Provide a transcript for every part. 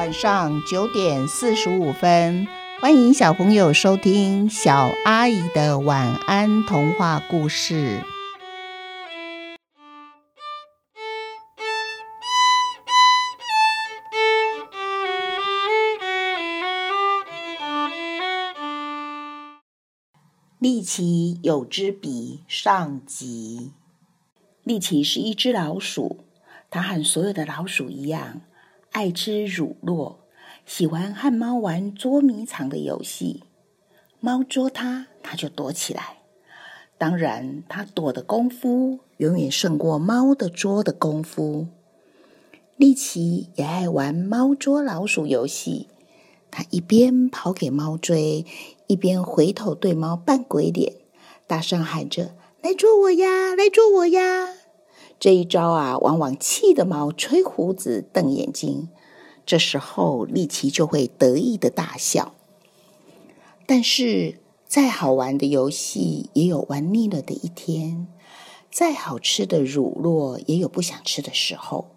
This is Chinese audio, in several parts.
晚上九点四十五分，欢迎小朋友收听小阿姨的晚安童话故事。丽奇有支笔上集。丽奇是一只老鼠，它和所有的老鼠一样，爱吃乳酪，喜欢和猫玩捉迷藏的游戏。猫捉它，它就躲起来。当然，它躲的功夫远远胜过猫的捉的功夫。丽奇也爱玩猫捉老鼠游戏，它一边跑给猫追。一边回头对猫扮鬼脸，大声喊着：“来捉我呀！来捉我呀！”这一招啊，往往气得猫吹胡子瞪眼睛。这时候，丽奇就会得意的大笑。但是，再好玩的游戏也有玩腻了的一天；再好吃的乳酪也有不想吃的时候。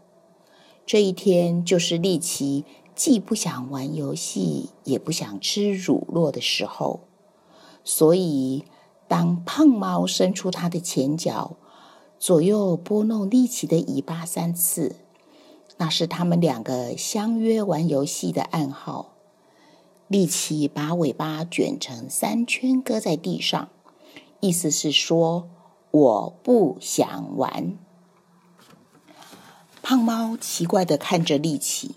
这一天，就是丽奇。既不想玩游戏，也不想吃乳酪的时候，所以当胖猫伸出它的前脚，左右拨弄力奇的尾巴三次，那是他们两个相约玩游戏的暗号。力奇把尾巴卷成三圈，搁在地上，意思是说我不想玩。胖猫奇怪的看着力奇。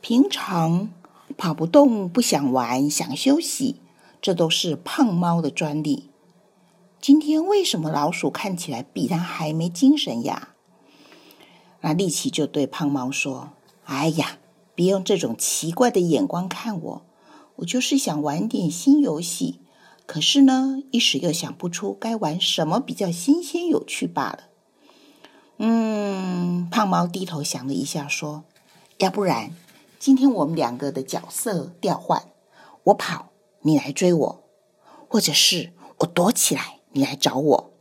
平常跑不动、不想玩、想休息，这都是胖猫的专利。今天为什么老鼠看起来比它还没精神呀？那力奇就对胖猫说：“哎呀，别用这种奇怪的眼光看我，我就是想玩点新游戏。可是呢，一时又想不出该玩什么比较新鲜有趣罢了。”嗯，胖猫低头想了一下，说：“要不然。”今天我们两个的角色调换，我跑，你来追我，或者是我躲起来，你来找我。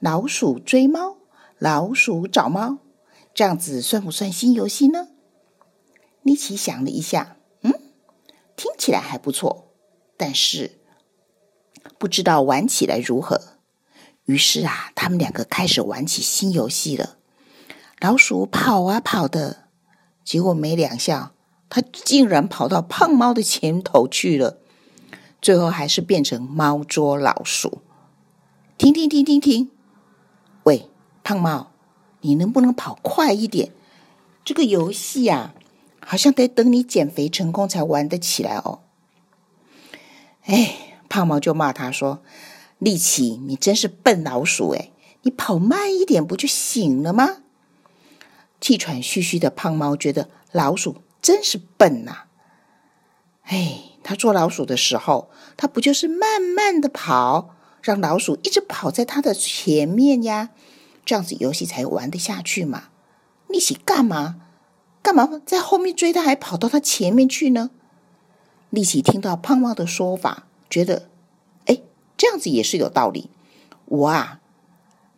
老鼠追猫，老鼠找猫，这样子算不算新游戏呢？丽奇想了一下，嗯，听起来还不错，但是不知道玩起来如何。于是啊，他们两个开始玩起新游戏了。老鼠跑啊跑的，结果没两下。它竟然跑到胖猫的前头去了，最后还是变成猫捉老鼠。停停停停停！喂，胖猫，你能不能跑快一点？这个游戏呀，好像得等你减肥成功才玩得起来哦。哎，胖猫就骂他说：“力气，你真是笨老鼠！哎，你跑慢一点不就行了吗？”气喘吁吁的胖猫觉得老鼠。真是笨呐！哎，他捉老鼠的时候，他不就是慢慢的跑，让老鼠一直跑在他的前面呀？这样子游戏才玩得下去嘛？你起干嘛？干嘛在后面追他，还跑到他前面去呢？力奇听到胖猫的说法，觉得，哎，这样子也是有道理。我啊，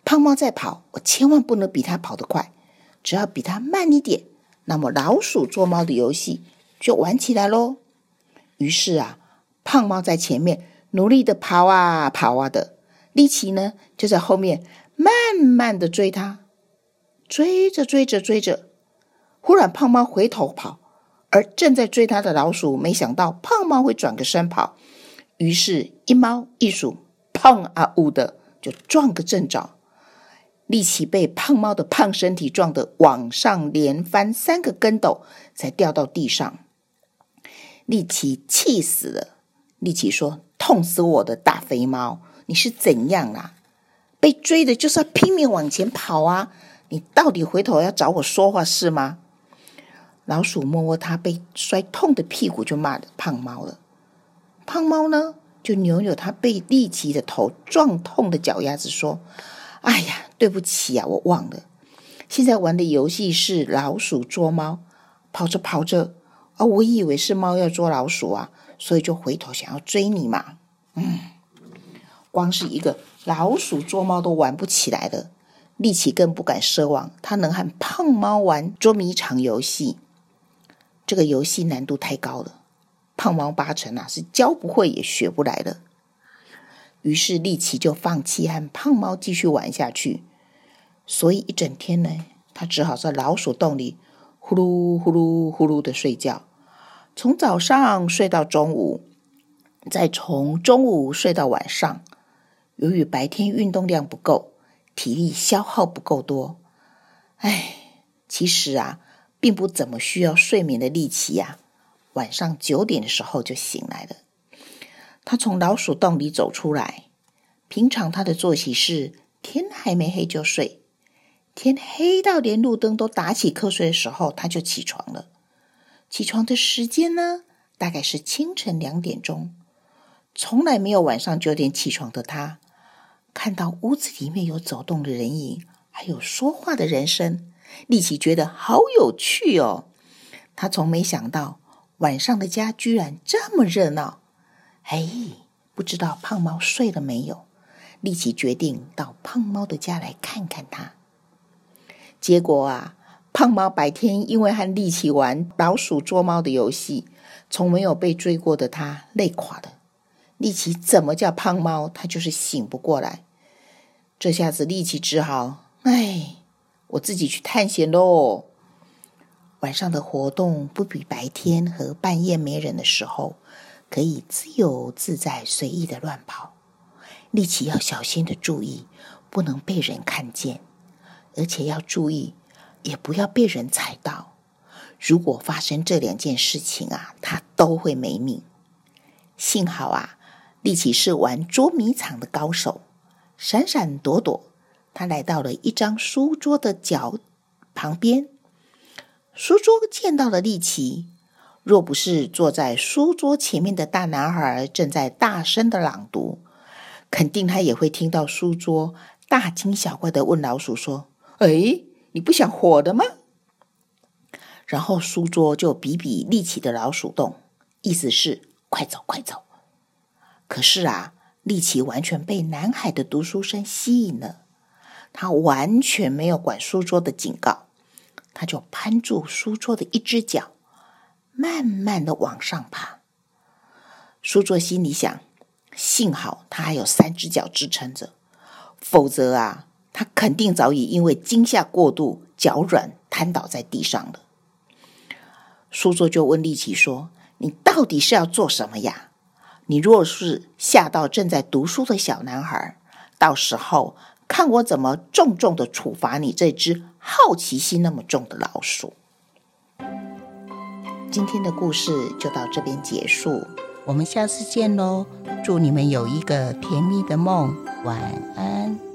胖猫在跑，我千万不能比他跑得快，只要比他慢一点。那么老鼠捉猫的游戏就玩起来喽。于是啊，胖猫在前面努力的跑啊跑啊的，力奇呢就在后面慢慢的追他。追着追着追着，忽然胖猫回头跑，而正在追他的老鼠没想到胖猫会转个身跑，于是，一猫一鼠，砰啊呜的就撞个正着。力奇被胖猫的胖身体撞得往上连翻三个跟斗，才掉到地上。力奇气死了。力奇说：“痛死我的大肥猫！你是怎样啊？被追的就是要拼命往前跑啊！你到底回头要找我说话是吗？”老鼠摸摸它被摔痛的屁股，就骂胖猫了。胖猫呢，就扭扭它被力奇的头撞痛的脚丫子，说。哎呀，对不起呀，我忘了。现在玩的游戏是老鼠捉猫，跑着跑着，啊，我以为是猫要捉老鼠啊，所以就回头想要追你嘛。嗯，光是一个老鼠捉猫都玩不起来了，力气更不敢奢望他能和胖猫玩捉迷藏游戏。这个游戏难度太高了，胖猫八成啊是教不会也学不来的。于是丽奇就放弃和胖猫继续玩下去。所以一整天呢，他只好在老鼠洞里呼噜呼噜呼噜的睡觉，从早上睡到中午，再从中午睡到晚上。由于白天运动量不够，体力消耗不够多，哎，其实啊，并不怎么需要睡眠的力气呀。晚上九点的时候就醒来了。他从老鼠洞里走出来。平常他的作息是天还没黑就睡，天黑到连路灯都打起瞌睡的时候，他就起床了。起床的时间呢，大概是清晨两点钟。从来没有晚上九点起床的他。看到屋子里面有走动的人影，还有说话的人声，立奇觉得好有趣哦。他从没想到晚上的家居然这么热闹。哎，不知道胖猫睡了没有？立奇决定到胖猫的家来看看他。结果啊，胖猫白天因为和立奇玩老鼠捉猫的游戏，从没有被追过的他累垮了。力奇怎么叫胖猫，他就是醒不过来。这下子力奇只好，哎，我自己去探险喽。晚上的活动不比白天和半夜没人的时候，可以自由自在、随意的乱跑。力奇要小心的注意，不能被人看见，而且要注意，也不要被人踩到。如果发生这两件事情啊，他都会没命。幸好啊。力奇是玩捉迷藏的高手，闪闪躲躲。他来到了一张书桌的角旁边，书桌见到了力奇。若不是坐在书桌前面的大男孩正在大声的朗读，肯定他也会听到书桌大惊小怪的问老鼠说：“哎，你不想活的吗？”然后书桌就比比力奇的老鼠洞，意思是快走快走。可是啊，丽奇完全被南海的读书声吸引了，他完全没有管书桌的警告，他就攀住书桌的一只脚，慢慢的往上爬。书桌心里想：幸好他还有三只脚支撑着，否则啊，他肯定早已因为惊吓过度脚软瘫倒在地上了。书桌就问丽奇说：“你到底是要做什么呀？”你若是吓到正在读书的小男孩，到时候看我怎么重重的处罚你这只好奇心那么重的老鼠。今天的故事就到这边结束，我们下次见喽！祝你们有一个甜蜜的梦，晚安。